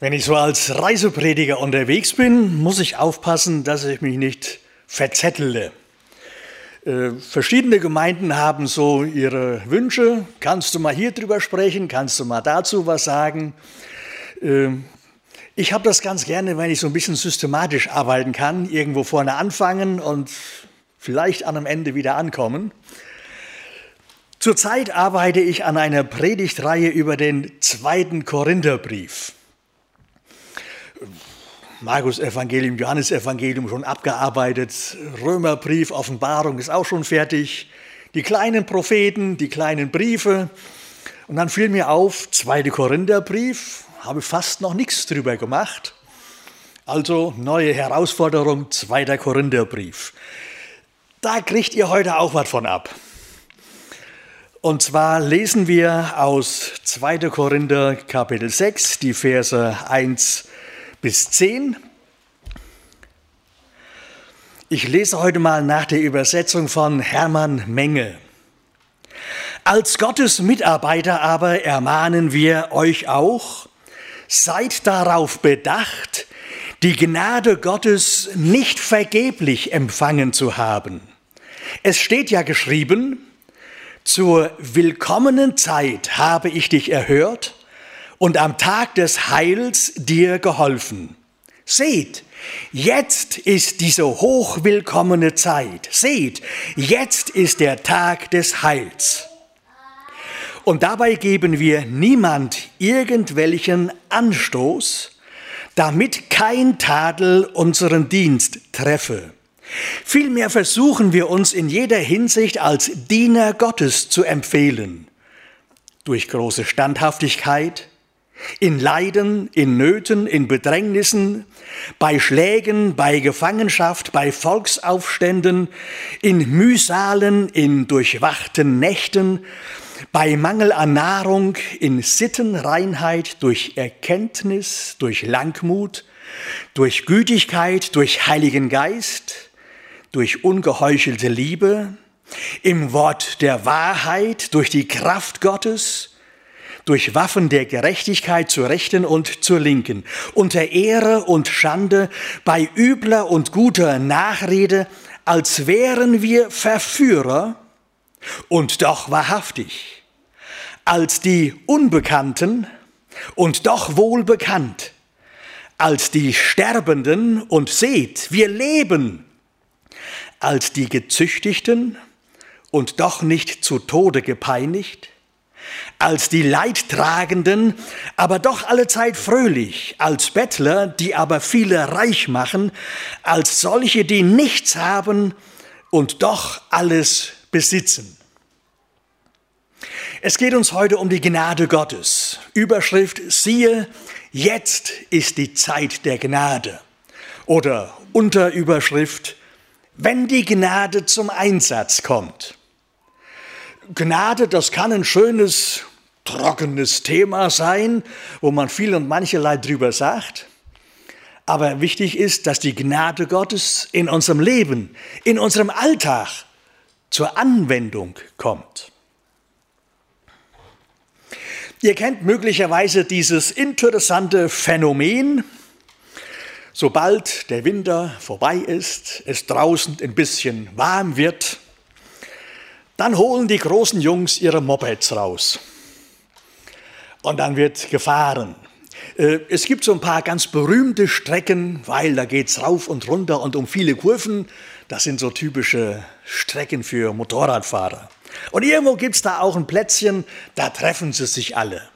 Wenn ich so als Reiseprediger unterwegs bin, muss ich aufpassen, dass ich mich nicht verzettele. Äh, verschiedene Gemeinden haben so ihre Wünsche. Kannst du mal hier drüber sprechen? Kannst du mal dazu was sagen? Äh, ich habe das ganz gerne, wenn ich so ein bisschen systematisch arbeiten kann, irgendwo vorne anfangen und vielleicht an einem Ende wieder ankommen. Zurzeit arbeite ich an einer Predigtreihe über den zweiten Korintherbrief. Markus Evangelium, Johannes Evangelium schon abgearbeitet, Römerbrief, Offenbarung ist auch schon fertig, die kleinen Propheten, die kleinen Briefe. Und dann fiel mir auf, zweite Korintherbrief, habe fast noch nichts drüber gemacht. Also neue Herausforderung, zweiter Korintherbrief. Da kriegt ihr heute auch was von ab. Und zwar lesen wir aus 2. Korinther Kapitel 6, die Verse 1 bis 10. Ich lese heute mal nach der Übersetzung von Hermann Menge. Als Gottes Mitarbeiter aber ermahnen wir euch auch, seid darauf bedacht, die Gnade Gottes nicht vergeblich empfangen zu haben. Es steht ja geschrieben, zur willkommenen Zeit habe ich dich erhört und am Tag des Heils dir geholfen. Seht, jetzt ist diese hochwillkommene Zeit. Seht, jetzt ist der Tag des Heils. Und dabei geben wir niemand irgendwelchen Anstoß, damit kein Tadel unseren Dienst treffe. Vielmehr versuchen wir uns in jeder Hinsicht als Diener Gottes zu empfehlen. Durch große Standhaftigkeit, in Leiden, in Nöten, in Bedrängnissen, bei Schlägen, bei Gefangenschaft, bei Volksaufständen, in Mühsalen, in durchwachten Nächten, bei Mangel an Nahrung, in Sittenreinheit, durch Erkenntnis, durch Langmut, durch Gütigkeit, durch Heiligen Geist, durch ungeheuchelte Liebe, im Wort der Wahrheit, durch die Kraft Gottes, durch Waffen der Gerechtigkeit zur Rechten und zur Linken, unter Ehre und Schande, bei übler und guter Nachrede, als wären wir Verführer und doch wahrhaftig, als die Unbekannten und doch wohlbekannt, als die Sterbenden und seht, wir leben, als die Gezüchtigten und doch nicht zu Tode gepeinigt, als die Leidtragenden, aber doch allezeit fröhlich, als Bettler, die aber viele reich machen, als solche, die nichts haben und doch alles besitzen. Es geht uns heute um die Gnade Gottes. Überschrift, siehe, jetzt ist die Zeit der Gnade. Oder Unterüberschrift, wenn die Gnade zum Einsatz kommt. Gnade, das kann ein schönes, trockenes Thema sein, wo man viel und mancherlei drüber sagt. Aber wichtig ist, dass die Gnade Gottes in unserem Leben, in unserem Alltag zur Anwendung kommt. Ihr kennt möglicherweise dieses interessante Phänomen, sobald der Winter vorbei ist, es draußen ein bisschen warm wird, dann holen die großen Jungs ihre Mopeds raus. Und dann wird gefahren. Äh, es gibt so ein paar ganz berühmte Strecken, weil da geht es rauf und runter und um viele Kurven. Das sind so typische Strecken für Motorradfahrer. Und irgendwo gibt es da auch ein Plätzchen, da treffen sie sich alle.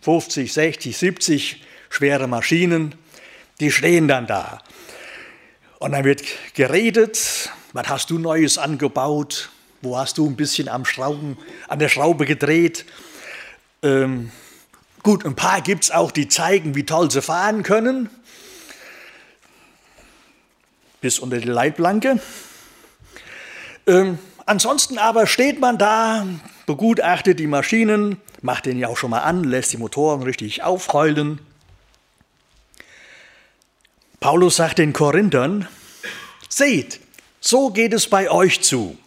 50, 60, 70 schwere Maschinen, die stehen dann da. Und dann wird geredet, was hast du Neues angebaut, wo hast du ein bisschen am Schrauben, an der Schraube gedreht? Ähm, gut, ein paar gibt es auch, die zeigen, wie toll sie fahren können. Bis unter die Leitplanke. Ähm, ansonsten aber steht man da, begutachtet die Maschinen, macht den ja auch schon mal an, lässt die Motoren richtig aufheulen. Paulus sagt den Korinthern, seht, so geht es bei euch zu.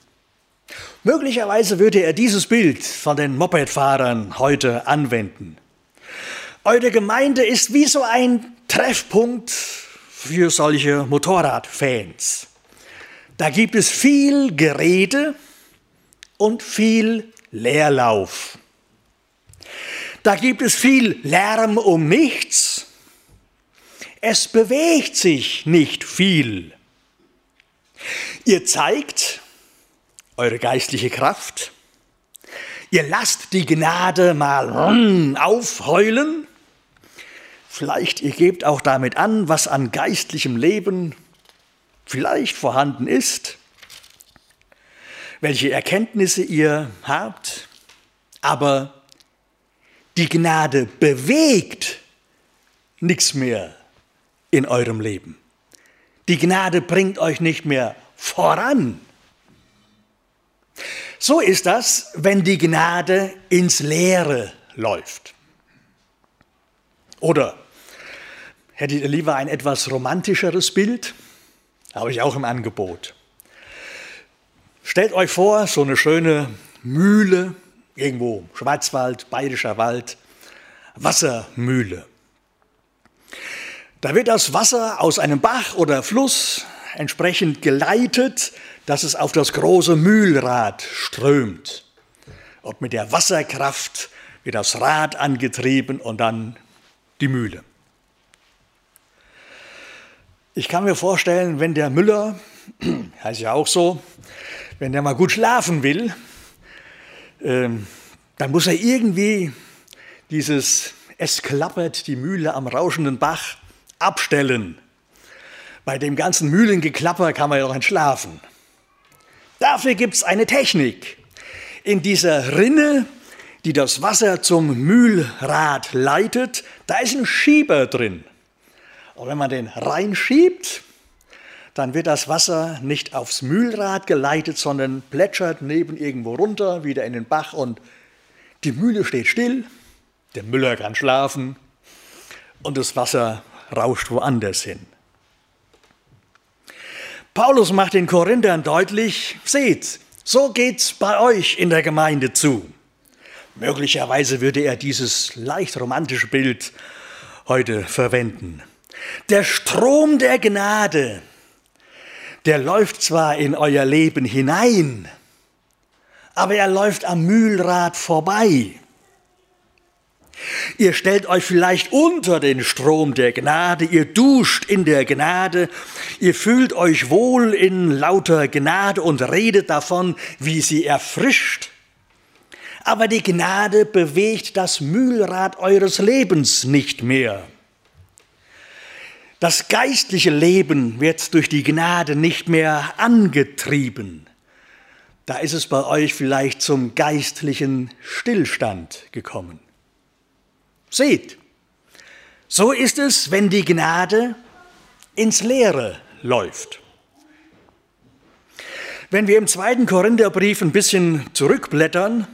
Möglicherweise würde er dieses Bild von den Mopedfahrern heute anwenden. Eure Gemeinde ist wie so ein Treffpunkt für solche Motorradfans. Da gibt es viel Gerede und viel Leerlauf. Da gibt es viel Lärm um nichts. Es bewegt sich nicht viel. Ihr zeigt eure geistliche Kraft. Ihr lasst die Gnade mal aufheulen Vielleicht ihr gebt auch damit an, was an geistlichem Leben vielleicht vorhanden ist, welche Erkenntnisse ihr habt, aber die Gnade bewegt nichts mehr in eurem Leben. Die Gnade bringt euch nicht mehr voran. So ist das, wenn die Gnade ins Leere läuft. Oder Hättet ihr lieber ein etwas romantischeres Bild? Habe ich auch im Angebot. Stellt euch vor, so eine schöne Mühle, irgendwo Schwarzwald, Bayerischer Wald, Wassermühle. Da wird das Wasser aus einem Bach oder Fluss entsprechend geleitet, dass es auf das große Mühlrad strömt. Und mit der Wasserkraft wird das Rad angetrieben und dann die Mühle. Ich kann mir vorstellen, wenn der Müller, heißt ja auch so, wenn der mal gut schlafen will, ähm, dann muss er irgendwie dieses Es klappert die Mühle am rauschenden Bach abstellen. Bei dem ganzen Mühlengeklapper kann man ja auch entschlafen. Dafür gibt es eine Technik. In dieser Rinne, die das Wasser zum Mühlrad leitet, da ist ein Schieber drin. Und wenn man den reinschiebt, dann wird das Wasser nicht aufs Mühlrad geleitet, sondern plätschert neben irgendwo runter, wieder in den Bach und die Mühle steht still, der Müller kann schlafen und das Wasser rauscht woanders hin. Paulus macht den Korinthern deutlich, seht, so geht's bei euch in der Gemeinde zu. Möglicherweise würde er dieses leicht romantische Bild heute verwenden. Der Strom der Gnade, der läuft zwar in euer Leben hinein, aber er läuft am Mühlrad vorbei. Ihr stellt euch vielleicht unter den Strom der Gnade, ihr duscht in der Gnade, ihr fühlt euch wohl in lauter Gnade und redet davon, wie sie erfrischt. Aber die Gnade bewegt das Mühlrad eures Lebens nicht mehr. Das geistliche Leben wird durch die Gnade nicht mehr angetrieben. Da ist es bei euch vielleicht zum geistlichen Stillstand gekommen. Seht, so ist es, wenn die Gnade ins Leere läuft. Wenn wir im zweiten Korintherbrief ein bisschen zurückblättern,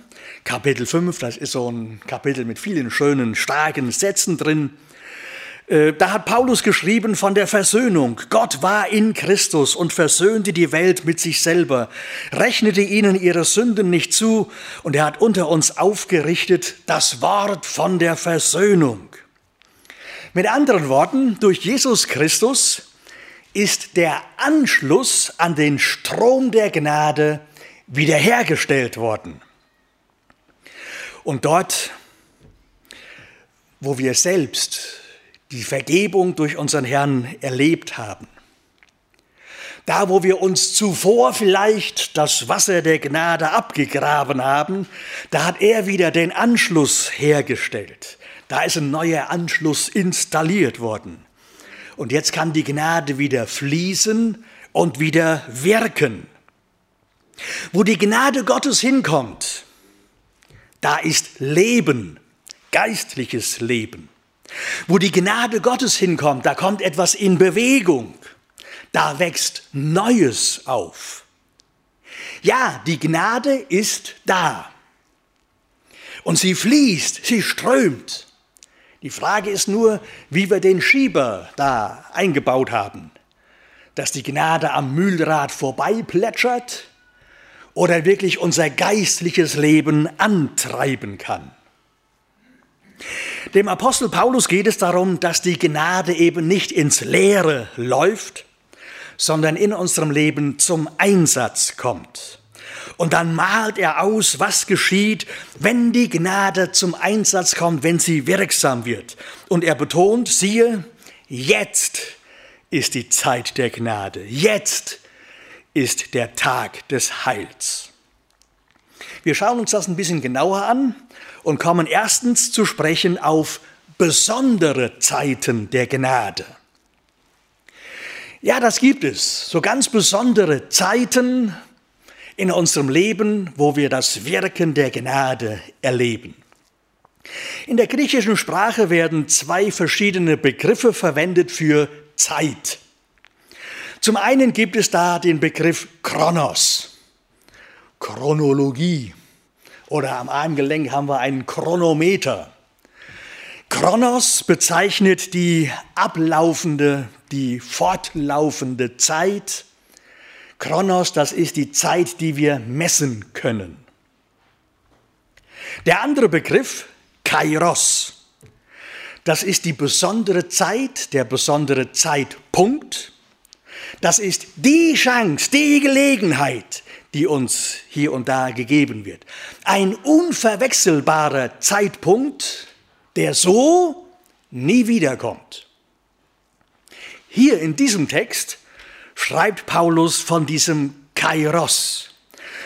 Kapitel 5, das ist so ein Kapitel mit vielen schönen, starken Sätzen drin, da hat Paulus geschrieben von der Versöhnung. Gott war in Christus und versöhnte die Welt mit sich selber, rechnete ihnen ihre Sünden nicht zu und er hat unter uns aufgerichtet das Wort von der Versöhnung. Mit anderen Worten, durch Jesus Christus ist der Anschluss an den Strom der Gnade wiederhergestellt worden. Und dort, wo wir selbst die Vergebung durch unseren Herrn erlebt haben. Da, wo wir uns zuvor vielleicht das Wasser der Gnade abgegraben haben, da hat er wieder den Anschluss hergestellt. Da ist ein neuer Anschluss installiert worden. Und jetzt kann die Gnade wieder fließen und wieder wirken. Wo die Gnade Gottes hinkommt, da ist Leben, geistliches Leben. Wo die Gnade Gottes hinkommt, da kommt etwas in Bewegung. Da wächst Neues auf. Ja, die Gnade ist da. Und sie fließt, sie strömt. Die Frage ist nur, wie wir den Schieber da eingebaut haben. Dass die Gnade am Mühlrad vorbeiplätschert oder wirklich unser geistliches Leben antreiben kann. Dem Apostel Paulus geht es darum, dass die Gnade eben nicht ins Leere läuft, sondern in unserem Leben zum Einsatz kommt. Und dann malt er aus, was geschieht, wenn die Gnade zum Einsatz kommt, wenn sie wirksam wird. Und er betont, siehe, jetzt ist die Zeit der Gnade. Jetzt ist der Tag des Heils. Wir schauen uns das ein bisschen genauer an und kommen erstens zu sprechen auf besondere Zeiten der Gnade. Ja, das gibt es, so ganz besondere Zeiten in unserem Leben, wo wir das Wirken der Gnade erleben. In der griechischen Sprache werden zwei verschiedene Begriffe verwendet für Zeit. Zum einen gibt es da den Begriff Chronos, Chronologie. Oder am Armgelenk haben wir einen Chronometer. Chronos bezeichnet die ablaufende, die fortlaufende Zeit. Chronos, das ist die Zeit, die wir messen können. Der andere Begriff, Kairos, das ist die besondere Zeit, der besondere Zeitpunkt. Das ist die Chance, die Gelegenheit, die uns hier und da gegeben wird. Ein unverwechselbarer Zeitpunkt, der so nie wiederkommt. Hier in diesem Text schreibt Paulus von diesem Kairos,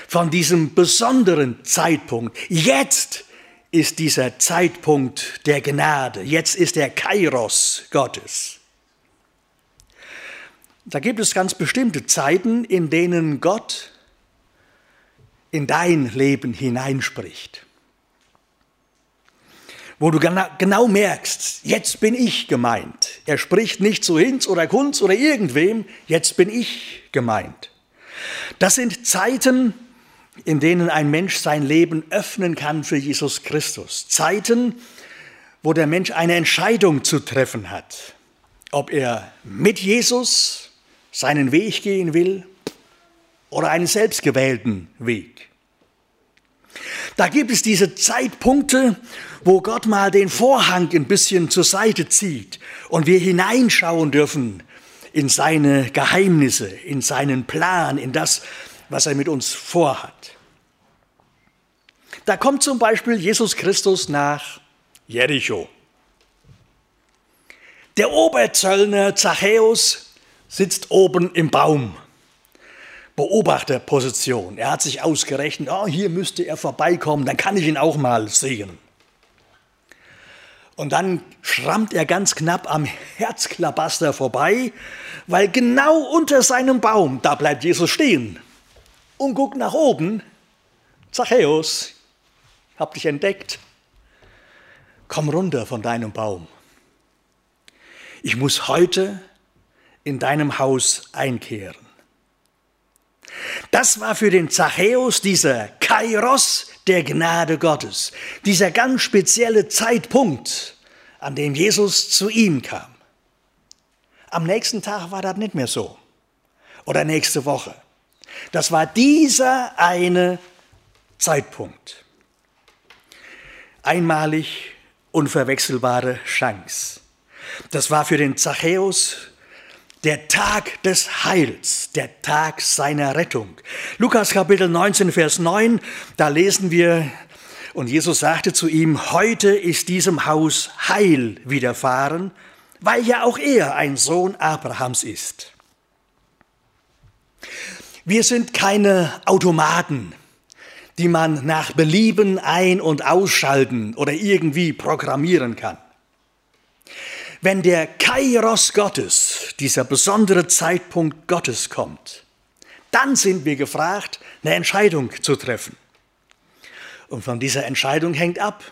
von diesem besonderen Zeitpunkt. Jetzt ist dieser Zeitpunkt der Gnade, jetzt ist der Kairos Gottes. Da gibt es ganz bestimmte Zeiten, in denen Gott in dein Leben hineinspricht. Wo du genau merkst, jetzt bin ich gemeint. Er spricht nicht zu Hinz oder Kunz oder irgendwem, jetzt bin ich gemeint. Das sind Zeiten, in denen ein Mensch sein Leben öffnen kann für Jesus Christus. Zeiten, wo der Mensch eine Entscheidung zu treffen hat, ob er mit Jesus seinen Weg gehen will oder einen selbstgewählten Weg. Da gibt es diese Zeitpunkte, wo Gott mal den Vorhang ein bisschen zur Seite zieht und wir hineinschauen dürfen in seine Geheimnisse, in seinen Plan, in das, was er mit uns vorhat. Da kommt zum Beispiel Jesus Christus nach Jericho. Der Oberzöllner Zachäus sitzt oben im Baum. Beobachterposition. Er hat sich ausgerechnet, oh, hier müsste er vorbeikommen, dann kann ich ihn auch mal sehen. Und dann schrammt er ganz knapp am Herzklabaster vorbei, weil genau unter seinem Baum, da bleibt Jesus stehen und guckt nach oben. Zachäus, hab dich entdeckt. Komm runter von deinem Baum. Ich muss heute in deinem Haus einkehren. Das war für den Zachäus dieser Kairos der Gnade Gottes, dieser ganz spezielle Zeitpunkt, an dem Jesus zu ihm kam. Am nächsten Tag war das nicht mehr so. Oder nächste Woche. Das war dieser eine Zeitpunkt. Einmalig unverwechselbare Chance. Das war für den Zachäus der Tag des Heils, der Tag seiner Rettung. Lukas Kapitel 19, Vers 9, da lesen wir, und Jesus sagte zu ihm, heute ist diesem Haus Heil widerfahren, weil ja auch er ein Sohn Abrahams ist. Wir sind keine Automaten, die man nach Belieben ein- und ausschalten oder irgendwie programmieren kann. Wenn der Kairos Gottes, dieser besondere Zeitpunkt Gottes kommt, dann sind wir gefragt, eine Entscheidung zu treffen. Und von dieser Entscheidung hängt ab,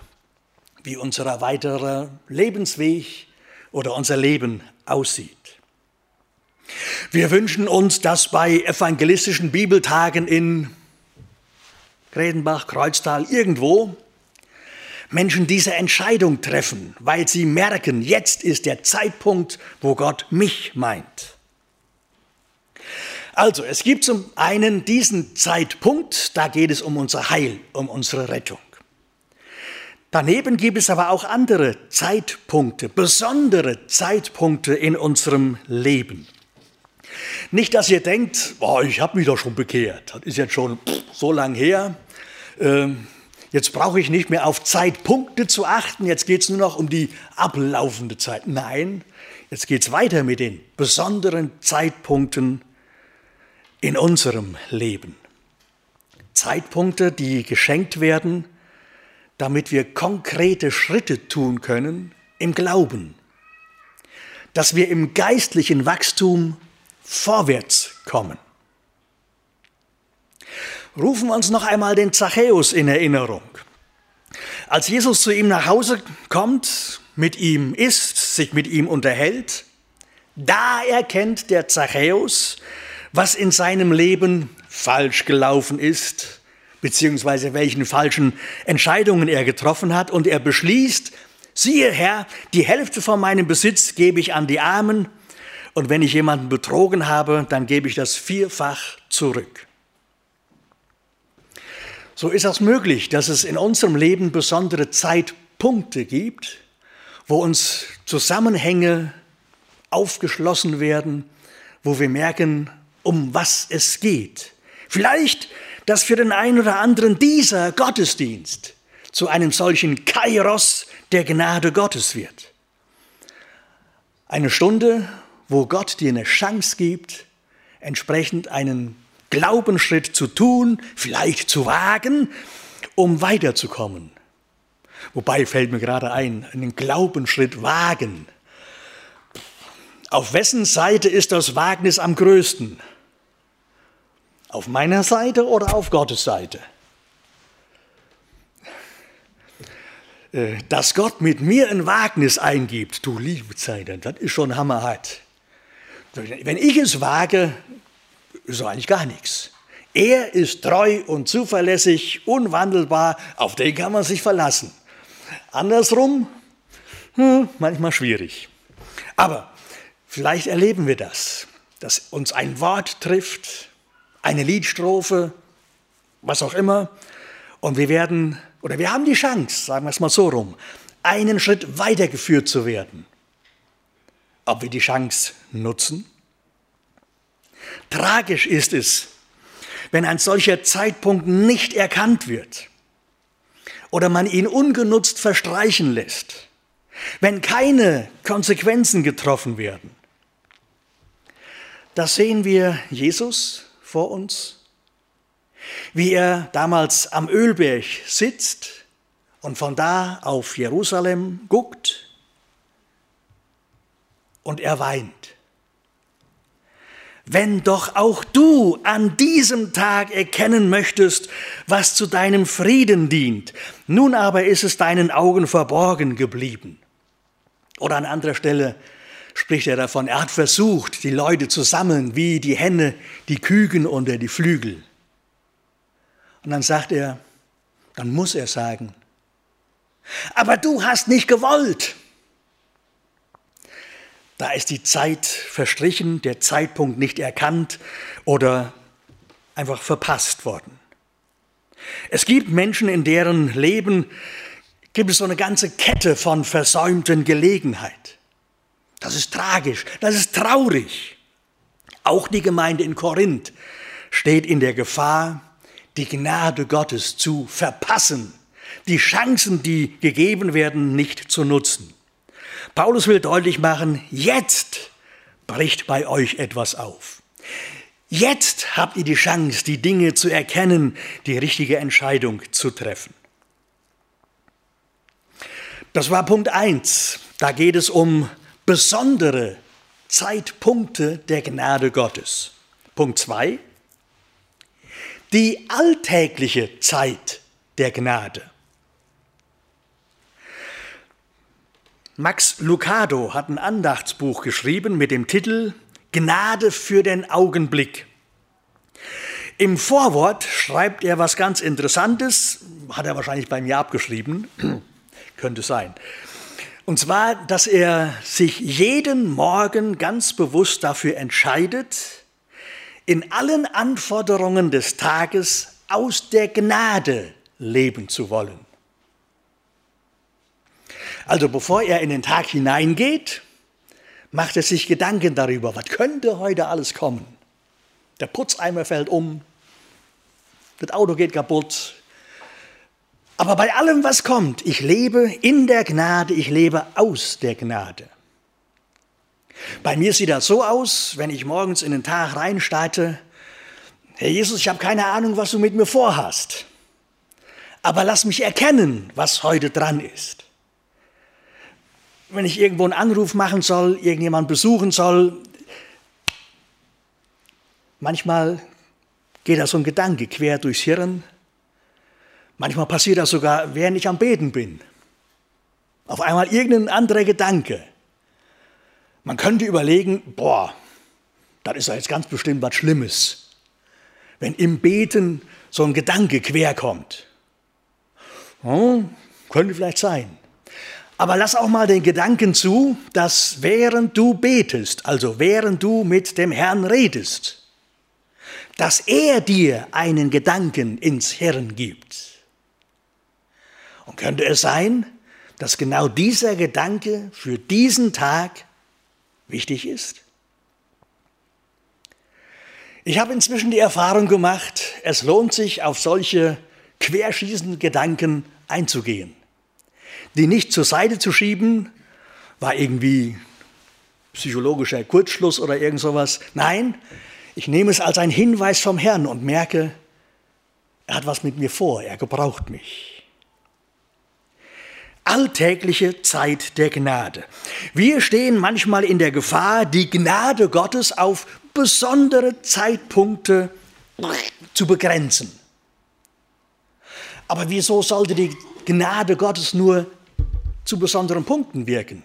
wie unser weiterer Lebensweg oder unser Leben aussieht. Wir wünschen uns, dass bei evangelistischen Bibeltagen in Gredenbach, Kreuztal, irgendwo Menschen diese Entscheidung treffen, weil sie merken, jetzt ist der Zeitpunkt, wo Gott mich meint. Also, es gibt zum einen diesen Zeitpunkt, da geht es um unser Heil, um unsere Rettung. Daneben gibt es aber auch andere Zeitpunkte, besondere Zeitpunkte in unserem Leben. Nicht, dass ihr denkt, oh, ich habe mich doch schon bekehrt, das ist jetzt schon so lang her, ähm, jetzt brauche ich nicht mehr auf Zeitpunkte zu achten, jetzt geht es nur noch um die ablaufende Zeit. Nein, jetzt geht es weiter mit den besonderen Zeitpunkten in unserem Leben. Zeitpunkte, die geschenkt werden, damit wir konkrete Schritte tun können im Glauben, dass wir im geistlichen Wachstum vorwärts kommen. Rufen wir uns noch einmal den Zachäus in Erinnerung. Als Jesus zu ihm nach Hause kommt, mit ihm isst, sich mit ihm unterhält, da erkennt der Zachäus, was in seinem Leben falsch gelaufen ist beziehungsweise welchen falschen Entscheidungen er getroffen hat. Und er beschließt, siehe Herr, die Hälfte von meinem Besitz gebe ich an die Armen und wenn ich jemanden betrogen habe, dann gebe ich das vierfach zurück. So ist das möglich, dass es in unserem Leben besondere Zeitpunkte gibt, wo uns Zusammenhänge aufgeschlossen werden, wo wir merken, um was es geht. Vielleicht dass für den einen oder anderen dieser Gottesdienst zu einem solchen Kairos der Gnade Gottes wird. Eine Stunde, wo Gott dir eine Chance gibt, entsprechend einen Glaubensschritt zu tun, vielleicht zu wagen, um weiterzukommen. Wobei fällt mir gerade ein, einen Glaubensschritt wagen. Auf wessen Seite ist das Wagnis am größten? Auf meiner Seite oder auf Gottes Seite? Äh, dass Gott mit mir ein Wagnis eingibt, du liebe Zeit, das ist schon hammerhart. Wenn ich es wage, ist eigentlich gar nichts. Er ist treu und zuverlässig, unwandelbar, auf den kann man sich verlassen. Andersrum, hm, manchmal schwierig. Aber vielleicht erleben wir das, dass uns ein Wort trifft, eine Liedstrophe, was auch immer. Und wir werden, oder wir haben die Chance, sagen wir es mal so rum, einen Schritt weitergeführt zu werden. Ob wir die Chance nutzen? Tragisch ist es, wenn ein solcher Zeitpunkt nicht erkannt wird oder man ihn ungenutzt verstreichen lässt, wenn keine Konsequenzen getroffen werden. Das sehen wir Jesus vor uns, wie er damals am Ölberg sitzt und von da auf Jerusalem guckt und er weint. Wenn doch auch du an diesem Tag erkennen möchtest, was zu deinem Frieden dient, nun aber ist es deinen Augen verborgen geblieben. Oder an anderer Stelle, spricht er davon, er hat versucht, die Leute zu sammeln, wie die Henne die Küken unter die Flügel. Und dann sagt er, dann muss er sagen, aber du hast nicht gewollt. Da ist die Zeit verstrichen, der Zeitpunkt nicht erkannt oder einfach verpasst worden. Es gibt Menschen, in deren Leben gibt es so eine ganze Kette von versäumten Gelegenheiten. Das ist tragisch, das ist traurig. Auch die Gemeinde in Korinth steht in der Gefahr, die Gnade Gottes zu verpassen, die Chancen, die gegeben werden, nicht zu nutzen. Paulus will deutlich machen, jetzt bricht bei euch etwas auf. Jetzt habt ihr die Chance, die Dinge zu erkennen, die richtige Entscheidung zu treffen. Das war Punkt 1. Da geht es um besondere Zeitpunkte der Gnade Gottes. Punkt 2. Die alltägliche Zeit der Gnade. Max Lucado hat ein Andachtsbuch geschrieben mit dem Titel Gnade für den Augenblick. Im Vorwort schreibt er was ganz Interessantes, hat er wahrscheinlich bei mir abgeschrieben, könnte sein. Und zwar, dass er sich jeden Morgen ganz bewusst dafür entscheidet, in allen Anforderungen des Tages aus der Gnade leben zu wollen. Also bevor er in den Tag hineingeht, macht er sich Gedanken darüber, was könnte heute alles kommen. Der Putzeimer fällt um, das Auto geht kaputt. Aber bei allem, was kommt, ich lebe in der Gnade, ich lebe aus der Gnade. Bei mir sieht das so aus, wenn ich morgens in den Tag reinstarte, Herr Jesus, ich habe keine Ahnung, was du mit mir vorhast. Aber lass mich erkennen, was heute dran ist. Wenn ich irgendwo einen Anruf machen soll, irgendjemand besuchen soll, manchmal geht da so ein Gedanke quer durchs Hirn. Manchmal passiert das sogar, während ich am Beten bin. Auf einmal irgendein anderer Gedanke. Man könnte überlegen, boah, das ist ja jetzt ganz bestimmt was Schlimmes, wenn im Beten so ein Gedanke querkommt. Hm, könnte vielleicht sein. Aber lass auch mal den Gedanken zu, dass während du betest, also während du mit dem Herrn redest, dass er dir einen Gedanken ins Hirn gibt. Und könnte es sein, dass genau dieser Gedanke für diesen Tag wichtig ist? Ich habe inzwischen die Erfahrung gemacht, es lohnt sich, auf solche querschießenden Gedanken einzugehen. Die nicht zur Seite zu schieben, war irgendwie psychologischer Kurzschluss oder irgend sowas. Nein, ich nehme es als einen Hinweis vom Herrn und merke, er hat was mit mir vor, er gebraucht mich alltägliche Zeit der Gnade. Wir stehen manchmal in der Gefahr, die Gnade Gottes auf besondere Zeitpunkte zu begrenzen. Aber wieso sollte die Gnade Gottes nur zu besonderen Punkten wirken?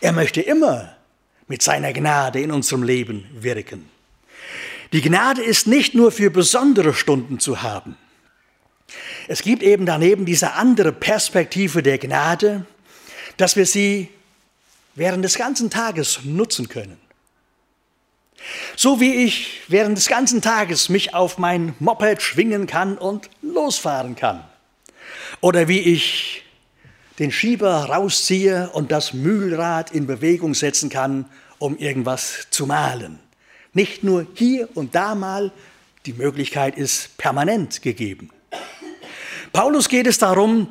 Er möchte immer mit seiner Gnade in unserem Leben wirken. Die Gnade ist nicht nur für besondere Stunden zu haben. Es gibt eben daneben diese andere Perspektive der Gnade, dass wir sie während des ganzen Tages nutzen können. So wie ich während des ganzen Tages mich auf mein Moped schwingen kann und losfahren kann. Oder wie ich den Schieber rausziehe und das Mühlrad in Bewegung setzen kann, um irgendwas zu malen. Nicht nur hier und da mal, die Möglichkeit ist permanent gegeben. Paulus geht es darum,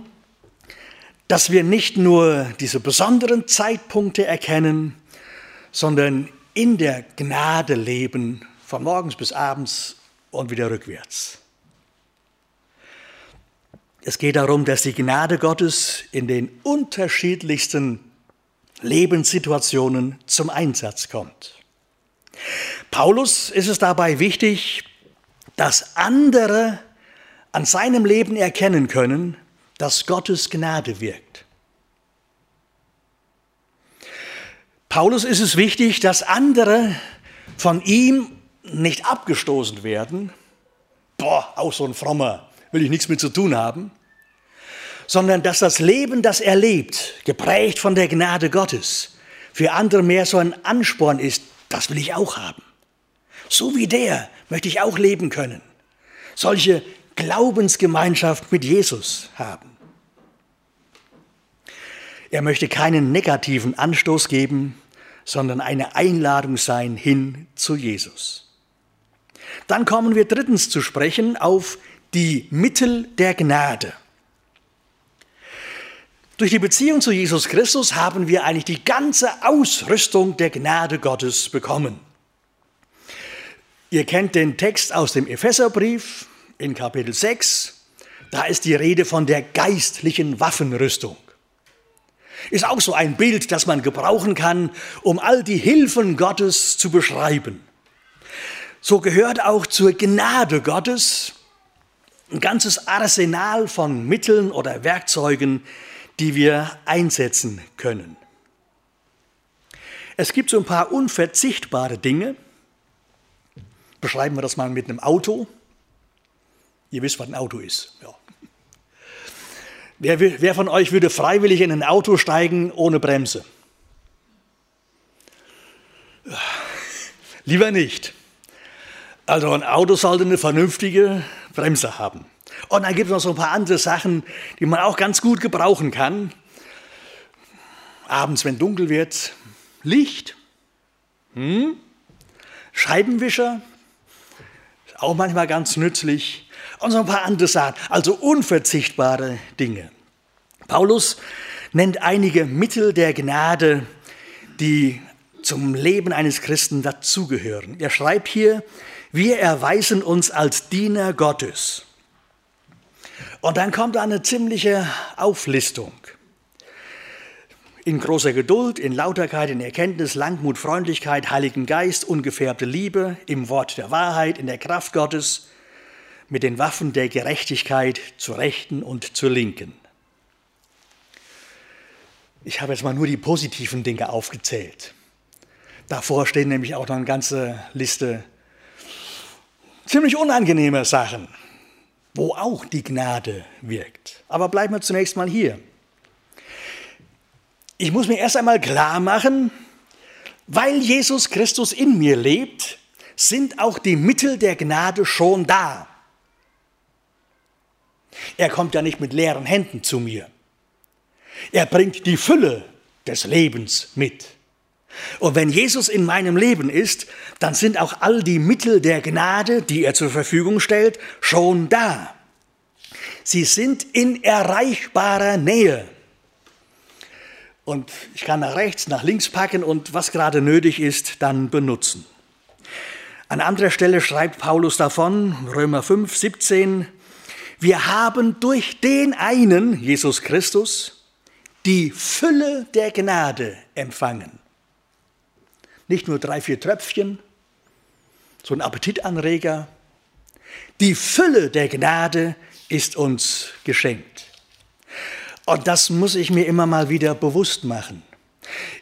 dass wir nicht nur diese besonderen Zeitpunkte erkennen, sondern in der Gnade leben, von morgens bis abends und wieder rückwärts. Es geht darum, dass die Gnade Gottes in den unterschiedlichsten Lebenssituationen zum Einsatz kommt. Paulus ist es dabei wichtig, dass andere an seinem Leben erkennen können, dass Gottes Gnade wirkt. Paulus ist es wichtig, dass andere von ihm nicht abgestoßen werden. Boah, auch so ein frommer, will ich nichts mit zu tun haben. Sondern dass das Leben, das er lebt, geprägt von der Gnade Gottes, für andere mehr so ein Ansporn ist, das will ich auch haben. So wie der möchte ich auch leben können. Solche Glaubensgemeinschaft mit Jesus haben. Er möchte keinen negativen Anstoß geben, sondern eine Einladung sein hin zu Jesus. Dann kommen wir drittens zu sprechen auf die Mittel der Gnade. Durch die Beziehung zu Jesus Christus haben wir eigentlich die ganze Ausrüstung der Gnade Gottes bekommen. Ihr kennt den Text aus dem Epheserbrief, in Kapitel 6, da ist die Rede von der geistlichen Waffenrüstung. Ist auch so ein Bild, das man gebrauchen kann, um all die Hilfen Gottes zu beschreiben. So gehört auch zur Gnade Gottes ein ganzes Arsenal von Mitteln oder Werkzeugen, die wir einsetzen können. Es gibt so ein paar unverzichtbare Dinge. Beschreiben wir das mal mit einem Auto. Ihr wisst, was ein Auto ist. Ja. Wer, wer von euch würde freiwillig in ein Auto steigen ohne Bremse? Lieber nicht. Also ein Auto sollte eine vernünftige Bremse haben. Und dann gibt es noch so ein paar andere Sachen, die man auch ganz gut gebrauchen kann. abends, wenn dunkel wird, Licht, hm? Scheibenwischer, auch manchmal ganz nützlich und so ein paar andere Sachen, also unverzichtbare Dinge. Paulus nennt einige Mittel der Gnade, die zum Leben eines Christen dazugehören. Er schreibt hier, wir erweisen uns als Diener Gottes. Und dann kommt eine ziemliche Auflistung. In großer Geduld, in Lauterkeit, in Erkenntnis, Langmut, Freundlichkeit, Heiligen Geist, ungefärbte Liebe, im Wort der Wahrheit, in der Kraft Gottes, mit den Waffen der Gerechtigkeit zur Rechten und zur Linken. Ich habe jetzt mal nur die positiven Dinge aufgezählt. Davor stehen nämlich auch noch eine ganze Liste ziemlich unangenehmer Sachen, wo auch die Gnade wirkt. Aber bleiben wir zunächst mal hier. Ich muss mir erst einmal klar machen, weil Jesus Christus in mir lebt, sind auch die Mittel der Gnade schon da. Er kommt ja nicht mit leeren Händen zu mir. Er bringt die Fülle des Lebens mit. Und wenn Jesus in meinem Leben ist, dann sind auch all die Mittel der Gnade, die er zur Verfügung stellt, schon da. Sie sind in erreichbarer Nähe. Und ich kann nach rechts, nach links packen und was gerade nötig ist, dann benutzen. An anderer Stelle schreibt Paulus davon, Römer 5, 17, wir haben durch den einen, Jesus Christus, die Fülle der Gnade empfangen. Nicht nur drei, vier Tröpfchen, so ein Appetitanreger. Die Fülle der Gnade ist uns geschenkt. Und das muss ich mir immer mal wieder bewusst machen.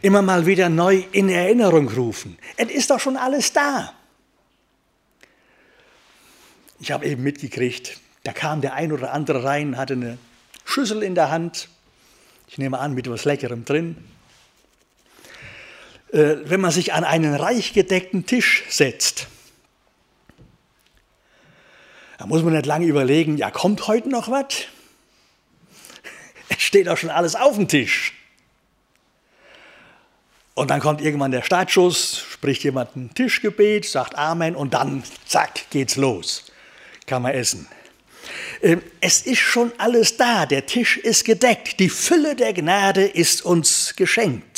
Immer mal wieder neu in Erinnerung rufen. Es ist doch schon alles da. Ich habe eben mitgekriegt, da kam der ein oder andere rein, hatte eine Schüssel in der Hand. Ich nehme an, mit etwas Leckerem drin. Äh, wenn man sich an einen reich gedeckten Tisch setzt, da muss man nicht lange überlegen, ja, kommt heute noch was? Es steht auch schon alles auf dem Tisch. Und dann kommt irgendwann der Startschuss, spricht jemand ein Tischgebet, sagt Amen und dann, zack, geht's los. Kann man essen. Ähm, es ist schon alles da, der Tisch ist gedeckt, die Fülle der Gnade ist uns geschenkt.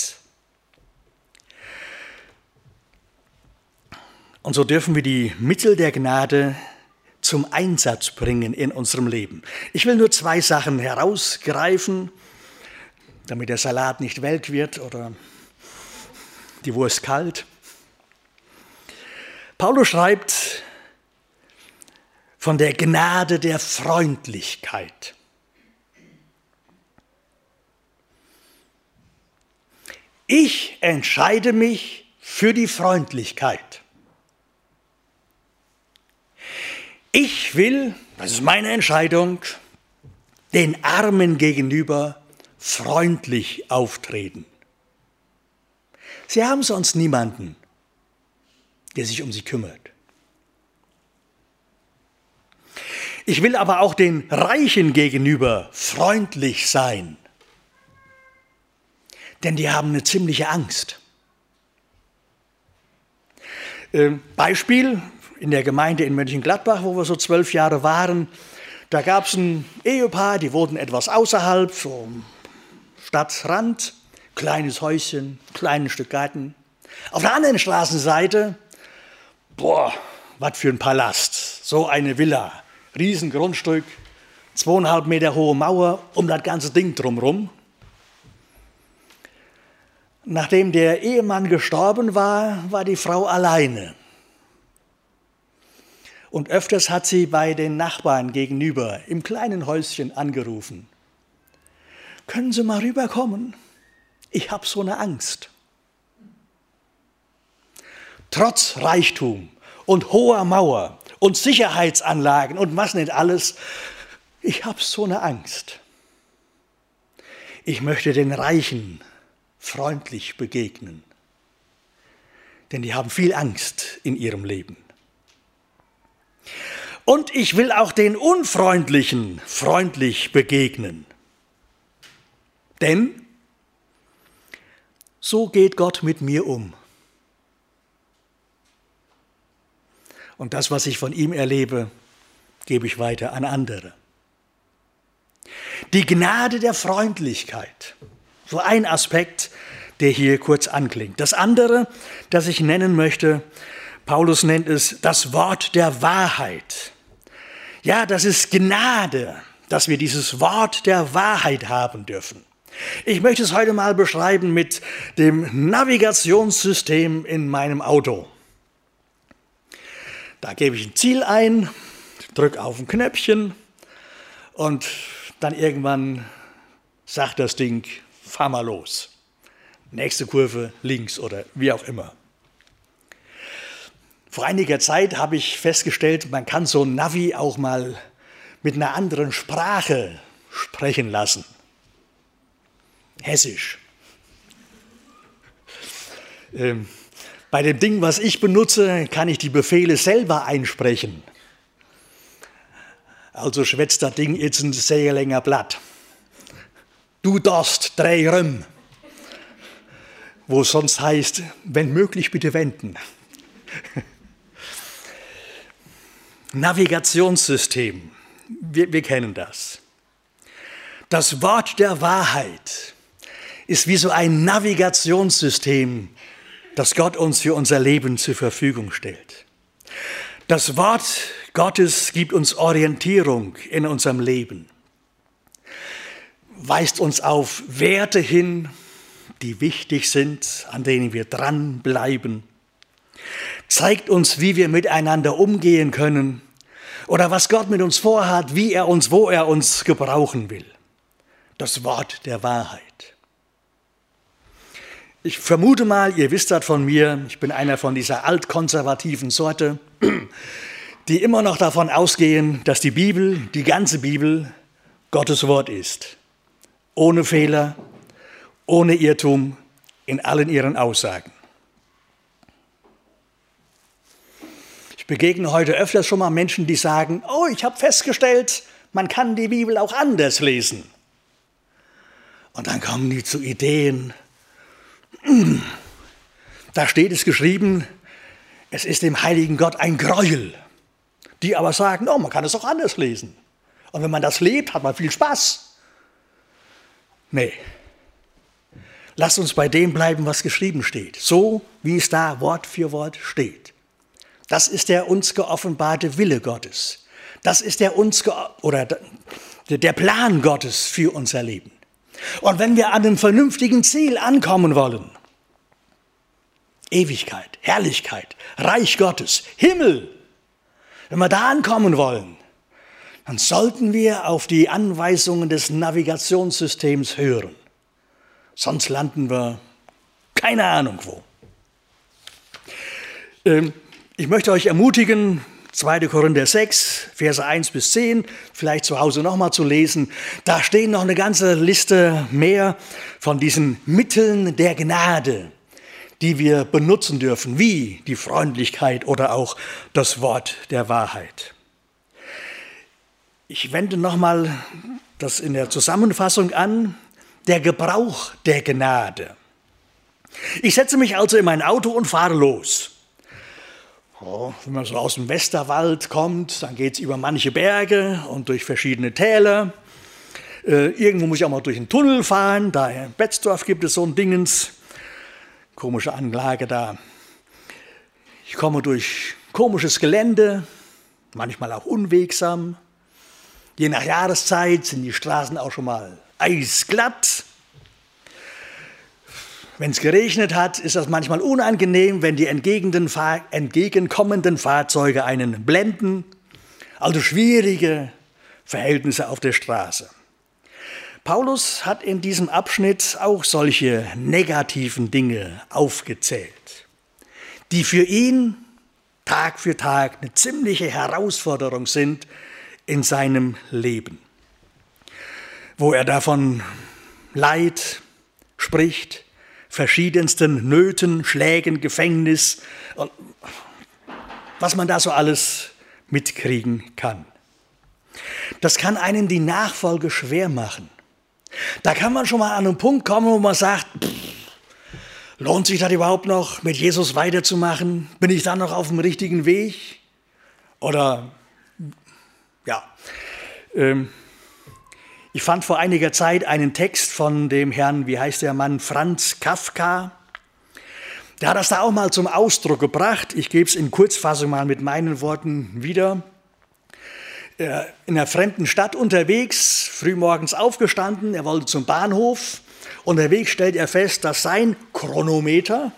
Und so dürfen wir die Mittel der Gnade zum Einsatz bringen in unserem Leben. Ich will nur zwei Sachen herausgreifen, damit der Salat nicht welk wird oder die Wurst kalt. Paulus schreibt von der Gnade der Freundlichkeit. Ich entscheide mich für die Freundlichkeit. Ich will, das ist meine Entscheidung, den Armen gegenüber freundlich auftreten. Sie haben sonst niemanden, der sich um sie kümmert. Ich will aber auch den Reichen gegenüber freundlich sein, denn die haben eine ziemliche Angst. Ähm, Beispiel, in der Gemeinde in Mönchengladbach, wo wir so zwölf Jahre waren, da gab es ein Ehepaar, die wohnten etwas außerhalb, so Stadtrand, kleines Häuschen, kleines Stück Garten. Auf der anderen Straßenseite, boah, was für ein Palast, so eine Villa, Riesengrundstück, zweieinhalb Meter hohe Mauer um das ganze Ding drumherum. Nachdem der Ehemann gestorben war, war die Frau alleine. Und öfters hat sie bei den Nachbarn gegenüber im kleinen Häuschen angerufen. Können Sie mal rüberkommen? Ich habe so eine Angst. Trotz Reichtum und hoher Mauer und Sicherheitsanlagen und was nicht alles, ich habe so eine Angst. Ich möchte den Reichen freundlich begegnen, denn die haben viel Angst in ihrem Leben. Und ich will auch den Unfreundlichen freundlich begegnen. Denn so geht Gott mit mir um. Und das, was ich von ihm erlebe, gebe ich weiter an andere. Die Gnade der Freundlichkeit. So ein Aspekt, der hier kurz anklingt. Das andere, das ich nennen möchte, Paulus nennt es das Wort der Wahrheit. Ja, das ist Gnade, dass wir dieses Wort der Wahrheit haben dürfen. Ich möchte es heute mal beschreiben mit dem Navigationssystem in meinem Auto. Da gebe ich ein Ziel ein, drücke auf ein Knöpfchen und dann irgendwann sagt das Ding, fahr mal los. Nächste Kurve links oder wie auch immer. Vor einiger Zeit habe ich festgestellt, man kann so ein Navi auch mal mit einer anderen Sprache sprechen lassen. Hessisch. Ähm, bei dem Ding, was ich benutze, kann ich die Befehle selber einsprechen. Also schwätzt das Ding jetzt ein sehr länger Blatt. Du darfst drei rum. Wo sonst heißt, wenn möglich, bitte wenden. Navigationssystem. Wir, wir kennen das. Das Wort der Wahrheit ist wie so ein Navigationssystem, das Gott uns für unser Leben zur Verfügung stellt. Das Wort Gottes gibt uns Orientierung in unserem Leben, weist uns auf Werte hin, die wichtig sind, an denen wir dranbleiben, zeigt uns, wie wir miteinander umgehen können oder was Gott mit uns vorhat, wie er uns, wo er uns gebrauchen will. Das Wort der Wahrheit. Ich vermute mal, ihr wisst das von mir, ich bin einer von dieser altkonservativen Sorte, die immer noch davon ausgehen, dass die Bibel, die ganze Bibel, Gottes Wort ist. Ohne Fehler, ohne Irrtum in allen ihren Aussagen. Ich begegne heute öfters schon mal Menschen, die sagen, oh, ich habe festgestellt, man kann die Bibel auch anders lesen. Und dann kommen die zu Ideen, da steht es geschrieben, es ist dem heiligen Gott ein Gräuel. Die aber sagen, oh, man kann es auch anders lesen. Und wenn man das lebt, hat man viel Spaß. Nee. Lasst uns bei dem bleiben, was geschrieben steht. So, wie es da Wort für Wort steht. Das ist der uns geoffenbarte Wille Gottes. Das ist der uns oder der Plan Gottes für unser Leben. Und wenn wir an einem vernünftigen Ziel ankommen wollen, Ewigkeit, Herrlichkeit, Reich Gottes, Himmel, wenn wir da ankommen wollen, dann sollten wir auf die Anweisungen des Navigationssystems hören. Sonst landen wir keine Ahnung wo. Ähm, ich möchte euch ermutigen, 2. Korinther 6, Verse 1 bis 10, vielleicht zu Hause nochmal zu lesen. Da stehen noch eine ganze Liste mehr von diesen Mitteln der Gnade, die wir benutzen dürfen, wie die Freundlichkeit oder auch das Wort der Wahrheit. Ich wende nochmal das in der Zusammenfassung an, der Gebrauch der Gnade. Ich setze mich also in mein Auto und fahre los. Oh, wenn man so aus dem Westerwald kommt, dann geht es über manche Berge und durch verschiedene Täler. Äh, irgendwo muss ich auch mal durch einen Tunnel fahren. Da in Betzdorf gibt es so ein Dingens. Komische Anlage da. Ich komme durch komisches Gelände, manchmal auch unwegsam. Je nach Jahreszeit sind die Straßen auch schon mal eisglatt. Wenn es geregnet hat, ist das manchmal unangenehm, wenn die entgegenkommenden Fahrzeuge einen blenden. Also schwierige Verhältnisse auf der Straße. Paulus hat in diesem Abschnitt auch solche negativen Dinge aufgezählt, die für ihn Tag für Tag eine ziemliche Herausforderung sind in seinem Leben, wo er davon Leid spricht, verschiedensten Nöten, Schlägen, Gefängnis, was man da so alles mitkriegen kann. Das kann einem die Nachfolge schwer machen. Da kann man schon mal an einen Punkt kommen, wo man sagt, pff, Lohnt sich das überhaupt noch, mit Jesus weiterzumachen? Bin ich dann noch auf dem richtigen Weg? Oder, ja, ähm, ich fand vor einiger Zeit einen Text von dem Herrn, wie heißt der Mann, Franz Kafka. Der hat das da auch mal zum Ausdruck gebracht. Ich gebe es in Kurzfassung mal mit meinen Worten wieder. In einer fremden Stadt unterwegs, frühmorgens aufgestanden, er wollte zum Bahnhof. Unterwegs stellt er fest, dass sein Chronometer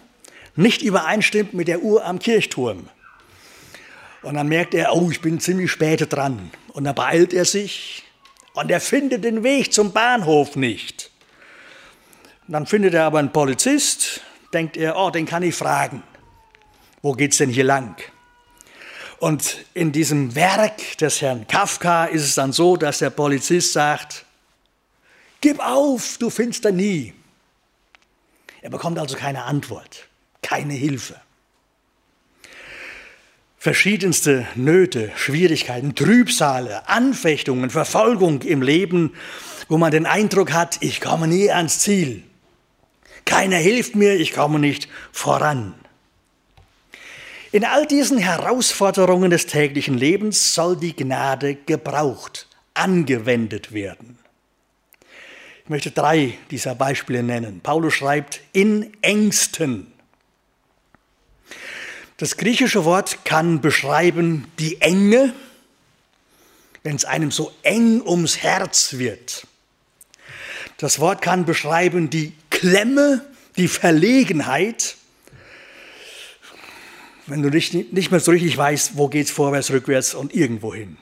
nicht übereinstimmt mit der Uhr am Kirchturm. Und dann merkt er, oh, ich bin ziemlich spät dran. Und dann beeilt er sich und er findet den Weg zum Bahnhof nicht. dann findet er aber einen Polizist, denkt er, oh, den kann ich fragen. Wo geht's denn hier lang? Und in diesem Werk des Herrn Kafka ist es dann so, dass der Polizist sagt, gib auf, du findest da nie. Er bekommt also keine Antwort, keine Hilfe. Verschiedenste Nöte, Schwierigkeiten, Trübsale, Anfechtungen, Verfolgung im Leben, wo man den Eindruck hat, ich komme nie ans Ziel. Keiner hilft mir, ich komme nicht voran. In all diesen Herausforderungen des täglichen Lebens soll die Gnade gebraucht, angewendet werden. Ich möchte drei dieser Beispiele nennen. Paulus schreibt, in Ängsten. Das griechische Wort kann beschreiben die Enge, wenn es einem so eng ums Herz wird. Das Wort kann beschreiben die Klemme, die Verlegenheit, wenn du nicht, nicht mehr so richtig weißt, wo geht es vorwärts, rückwärts und irgendwo hin.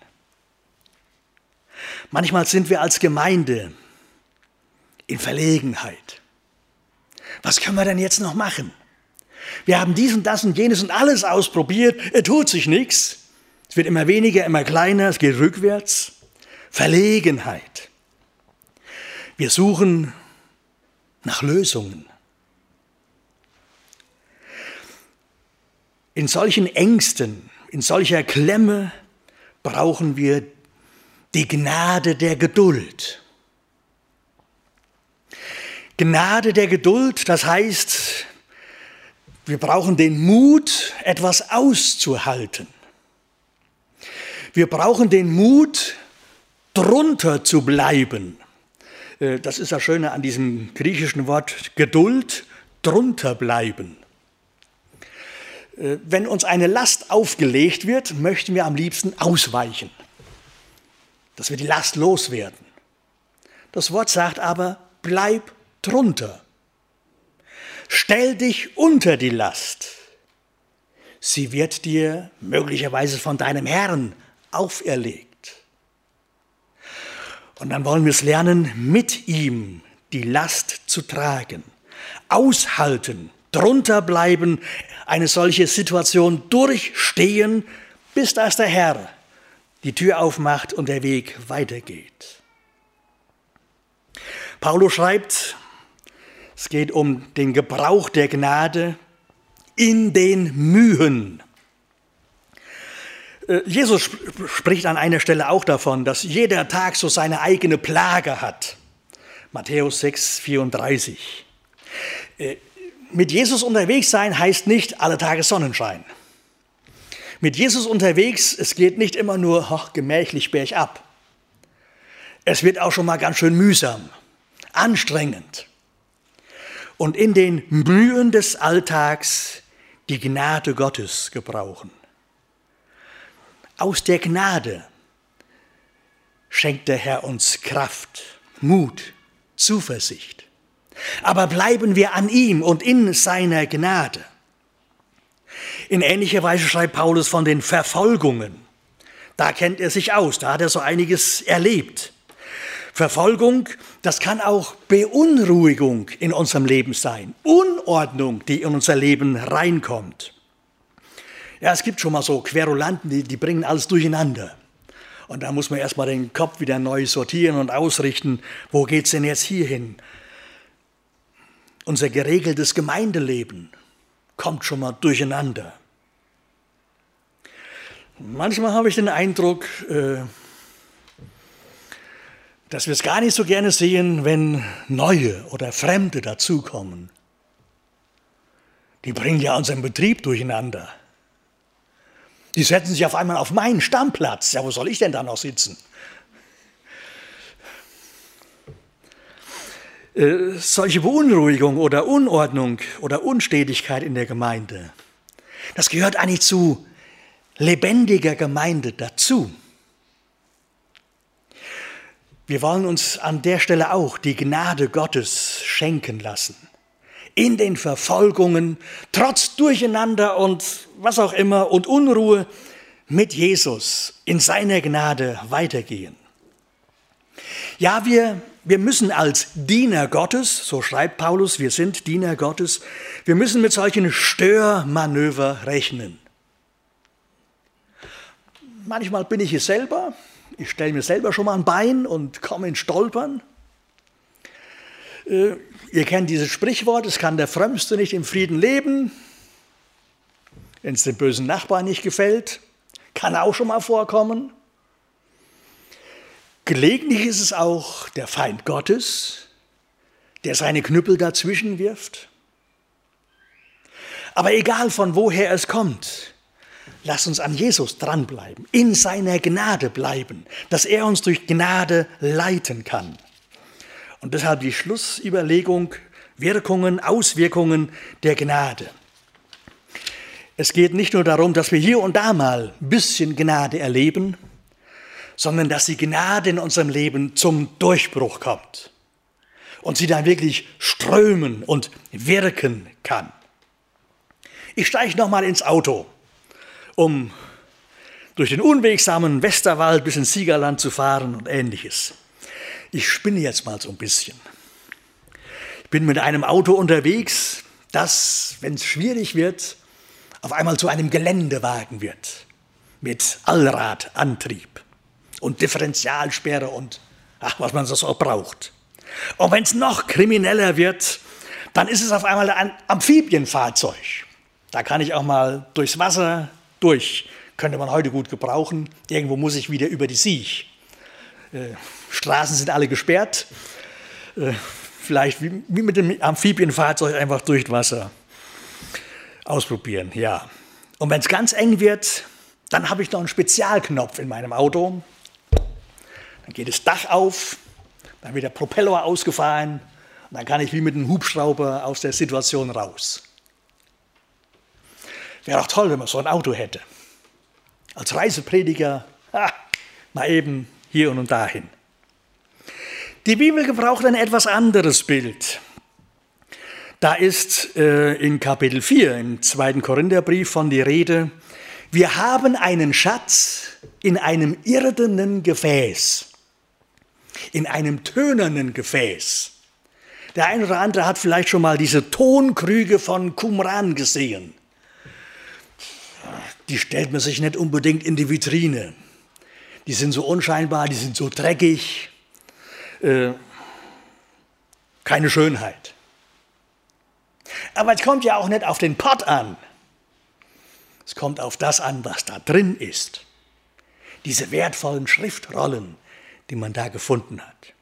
Manchmal sind wir als Gemeinde in Verlegenheit. Was können wir denn jetzt noch machen? Wir haben dies und das und jenes und alles ausprobiert. Es tut sich nichts. Es wird immer weniger, immer kleiner, es geht rückwärts. Verlegenheit. Wir suchen nach Lösungen. In solchen Ängsten, in solcher Klemme brauchen wir die Gnade der Geduld. Gnade der Geduld, das heißt, wir brauchen den Mut, etwas auszuhalten. Wir brauchen den Mut, drunter zu bleiben. Äh, das ist das Schöne an diesem griechischen Wort Geduld, drunter bleiben. Äh, wenn uns eine Last aufgelegt wird, möchten wir am liebsten ausweichen, dass wir die Last loswerden. Das Wort sagt aber, bleib drunter. Stell dich unter die Last. Sie wird dir möglicherweise von deinem Herrn auferlegt. Und dann wollen wir es lernen, mit ihm die Last zu tragen, aushalten, drunter bleiben, eine solche Situation durchstehen, bis dass der Herr die Tür aufmacht und der Weg weitergeht. Paulus schreibt, es geht um den Gebrauch der Gnade in den Mühen. Äh, Jesus spricht an einer Stelle auch davon, dass jeder Tag so seine eigene Plage hat. Matthäus 6, 34. Äh, mit Jesus unterwegs sein heißt nicht alle Tage Sonnenschein. Mit Jesus unterwegs, es geht nicht immer nur ach, gemächlich bergab. Es wird auch schon mal ganz schön mühsam, anstrengend und in den Mühen des Alltags die Gnade Gottes gebrauchen. Aus der Gnade schenkt der Herr uns Kraft, Mut, Zuversicht. Aber bleiben wir an ihm und in seiner Gnade. In ähnlicher Weise schreibt Paulus von den Verfolgungen. Da kennt er sich aus, da hat er so einiges erlebt. Verfolgung, das kann auch Beunruhigung in unserem Leben sein, Unordnung, die in unser Leben reinkommt. Ja, es gibt schon mal so Querulanten, die, die bringen alles durcheinander. Und da muss man erstmal den Kopf wieder neu sortieren und ausrichten, wo geht es denn jetzt hier hin? Unser geregeltes Gemeindeleben kommt schon mal durcheinander. Manchmal habe ich den Eindruck, äh, dass wir es gar nicht so gerne sehen, wenn neue oder Fremde dazukommen. Die bringen ja unseren Betrieb durcheinander. Die setzen sich auf einmal auf meinen Stammplatz. Ja, wo soll ich denn da noch sitzen? Äh, solche Beunruhigung oder Unordnung oder Unstetigkeit in der Gemeinde, das gehört eigentlich zu lebendiger Gemeinde dazu. Wir wollen uns an der Stelle auch die Gnade Gottes schenken lassen. In den Verfolgungen, trotz Durcheinander und was auch immer und Unruhe mit Jesus in seiner Gnade weitergehen. Ja, wir, wir müssen als Diener Gottes, so schreibt Paulus, wir sind Diener Gottes, wir müssen mit solchen Störmanöver rechnen. Manchmal bin ich es selber, ich stelle mir selber schon mal ein Bein und komme in Stolpern. Äh, ihr kennt dieses Sprichwort, es kann der Frömmste nicht im Frieden leben, wenn es dem bösen Nachbarn nicht gefällt. Kann auch schon mal vorkommen. Gelegentlich ist es auch der Feind Gottes, der seine Knüppel dazwischen wirft. Aber egal von woher es kommt, Lass uns an Jesus dranbleiben, in seiner Gnade bleiben, dass er uns durch Gnade leiten kann. Und deshalb die Schlussüberlegung, Wirkungen, Auswirkungen der Gnade. Es geht nicht nur darum, dass wir hier und da mal ein bisschen Gnade erleben, sondern dass die Gnade in unserem Leben zum Durchbruch kommt und sie dann wirklich strömen und wirken kann. Ich steige noch mal ins Auto um durch den unwegsamen Westerwald bis ins Siegerland zu fahren und ähnliches. Ich spinne jetzt mal so ein bisschen. Ich bin mit einem Auto unterwegs, das, wenn es schwierig wird, auf einmal zu einem Geländewagen wird. Mit Allradantrieb und Differentialsperre und ach, was man so auch braucht. Und wenn es noch krimineller wird, dann ist es auf einmal ein Amphibienfahrzeug. Da kann ich auch mal durchs Wasser, durch. Könnte man heute gut gebrauchen. Irgendwo muss ich wieder über die Siech. Äh, Straßen sind alle gesperrt. Äh, vielleicht wie, wie mit dem Amphibienfahrzeug einfach durch Wasser. Ausprobieren, ja. Und wenn es ganz eng wird, dann habe ich noch einen Spezialknopf in meinem Auto. Dann geht das Dach auf, dann wird der Propeller ausgefahren und dann kann ich wie mit einem Hubschrauber aus der Situation raus. Wäre auch toll, wenn man so ein Auto hätte. Als Reiseprediger, ha, mal eben hier und dahin. Die Bibel gebraucht ein etwas anderes Bild. Da ist äh, in Kapitel 4 im zweiten Korintherbrief von die Rede, wir haben einen Schatz in einem irdenen Gefäß, in einem tönernen Gefäß. Der eine oder andere hat vielleicht schon mal diese Tonkrüge von Qumran gesehen die stellt man sich nicht unbedingt in die Vitrine. Die sind so unscheinbar, die sind so dreckig. Äh, keine Schönheit. Aber es kommt ja auch nicht auf den Pott an. Es kommt auf das an, was da drin ist. Diese wertvollen Schriftrollen, die man da gefunden hat.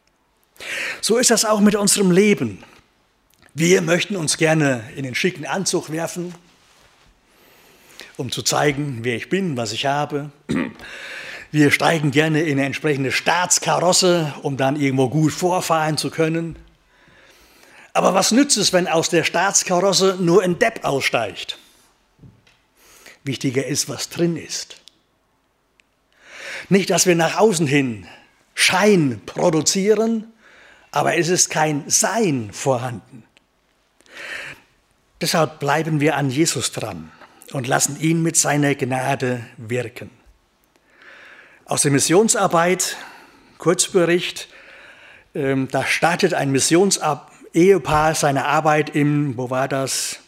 So ist das auch mit unserem Leben. Wir möchten uns gerne in den schicken Anzug werfen, um zu zeigen, wer ich bin, was ich habe. Wir steigen gerne in eine entsprechende Staatskarosse, um dann irgendwo gut vorfahren zu können. Aber was nützt es, wenn aus der Staatskarosse nur ein Depp aussteigt? Wichtiger ist, was drin ist. Nicht, dass wir nach außen hin Schein produzieren, aber es ist kein Sein vorhanden. Deshalb bleiben wir an Jesus dran und lassen ihn mit seiner Gnade wirken. Aus der Missionsarbeit, Kurzbericht, ähm, da startet ein Missionsehepaar seine Arbeit im, wo war das?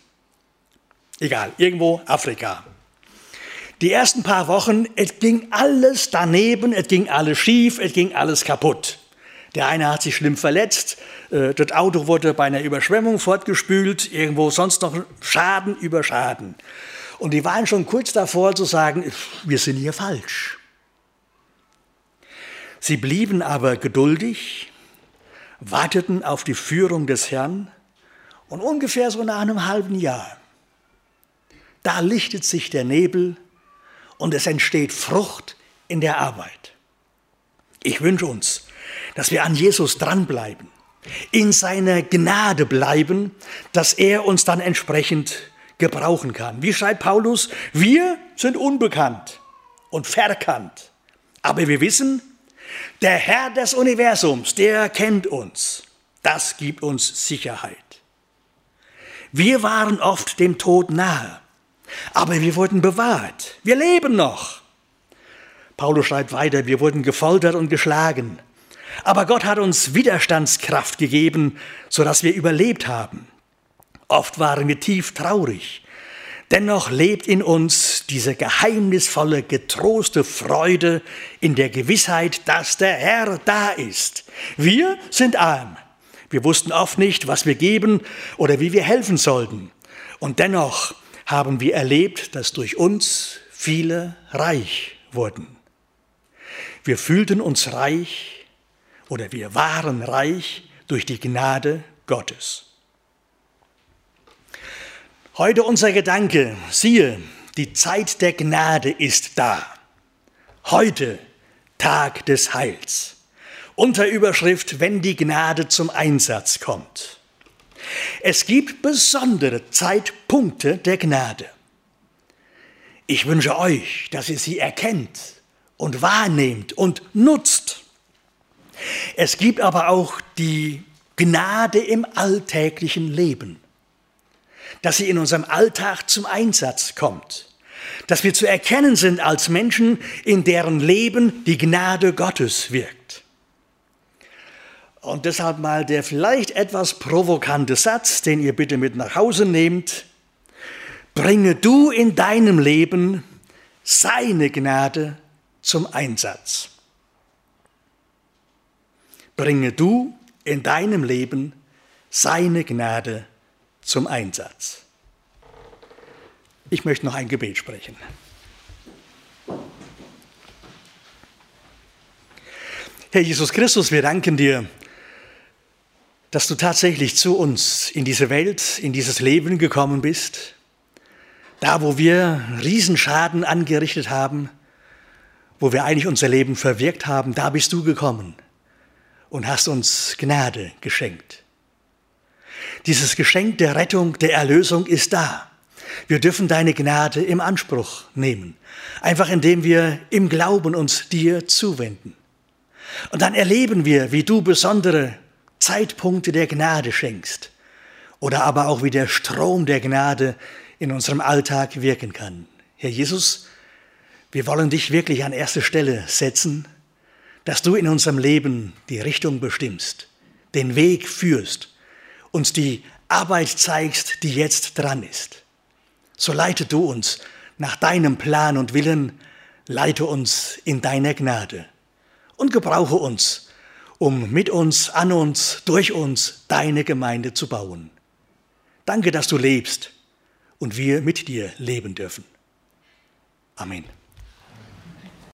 Egal, irgendwo Afrika. Die ersten paar Wochen, es ging alles daneben, es ging alles schief, es ging alles kaputt. Der eine hat sich schlimm verletzt, äh, das Auto wurde bei einer Überschwemmung fortgespült, irgendwo sonst noch Schaden über Schaden. Und die waren schon kurz davor zu sagen, wir sind hier falsch. Sie blieben aber geduldig, warteten auf die Führung des Herrn und ungefähr so nach einem halben Jahr da lichtet sich der Nebel und es entsteht Frucht in der Arbeit. Ich wünsche uns, dass wir an Jesus dranbleiben, in seiner Gnade bleiben, dass er uns dann entsprechend gebrauchen kann. Wie schreibt Paulus, wir sind unbekannt und verkannt, aber wir wissen, der Herr des Universums, der kennt uns. Das gibt uns Sicherheit. Wir waren oft dem Tod nahe, aber wir wurden bewahrt. Wir leben noch. Paulus schreibt weiter, wir wurden gefoltert und geschlagen. Aber Gott hat uns Widerstandskraft gegeben, sodass wir überlebt haben. Oft waren wir tief traurig. Dennoch lebt in uns diese geheimnisvolle, getroste Freude in der Gewissheit, dass der Herr da ist. Wir sind arm. Wir wussten oft nicht, was wir geben oder wie wir helfen sollten. Und dennoch haben wir erlebt, dass durch uns viele reich wurden. Wir fühlten uns reich oder wir waren reich durch die Gnade Gottes. Heute unser Gedanke, siehe, die Zeit der Gnade ist da. Heute Tag des Heils. Unter Überschrift, wenn die Gnade zum Einsatz kommt. Es gibt besondere Zeitpunkte der Gnade. Ich wünsche euch, dass ihr sie erkennt und wahrnehmt und nutzt. Es gibt aber auch die Gnade im alltäglichen Leben, dass sie in unserem Alltag zum Einsatz kommt, dass wir zu erkennen sind als Menschen, in deren Leben die Gnade Gottes wirkt. Und deshalb mal der vielleicht etwas provokante Satz, den ihr bitte mit nach Hause nehmt. Bringe du in deinem Leben seine Gnade zum Einsatz. Bringe du in deinem Leben seine Gnade zum Einsatz. Ich möchte noch ein Gebet sprechen. Herr Jesus Christus, wir danken dir, dass du tatsächlich zu uns in diese Welt, in dieses Leben gekommen bist. Da, wo wir Riesenschaden angerichtet haben, wo wir eigentlich unser Leben verwirkt haben, da bist du gekommen und hast uns Gnade geschenkt. Dieses Geschenk der Rettung, der Erlösung ist da. Wir dürfen deine Gnade im Anspruch nehmen, einfach indem wir im Glauben uns dir zuwenden. Und dann erleben wir, wie du besondere Zeitpunkte der Gnade schenkst oder aber auch wie der Strom der Gnade in unserem Alltag wirken kann. Herr Jesus, wir wollen dich wirklich an erste Stelle setzen, dass du in unserem Leben die Richtung bestimmst, den Weg führst, uns die Arbeit zeigst, die jetzt dran ist. So leite du uns nach deinem Plan und Willen, leite uns in deiner Gnade und gebrauche uns, um mit uns, an uns, durch uns deine Gemeinde zu bauen. Danke, dass du lebst und wir mit dir leben dürfen. Amen.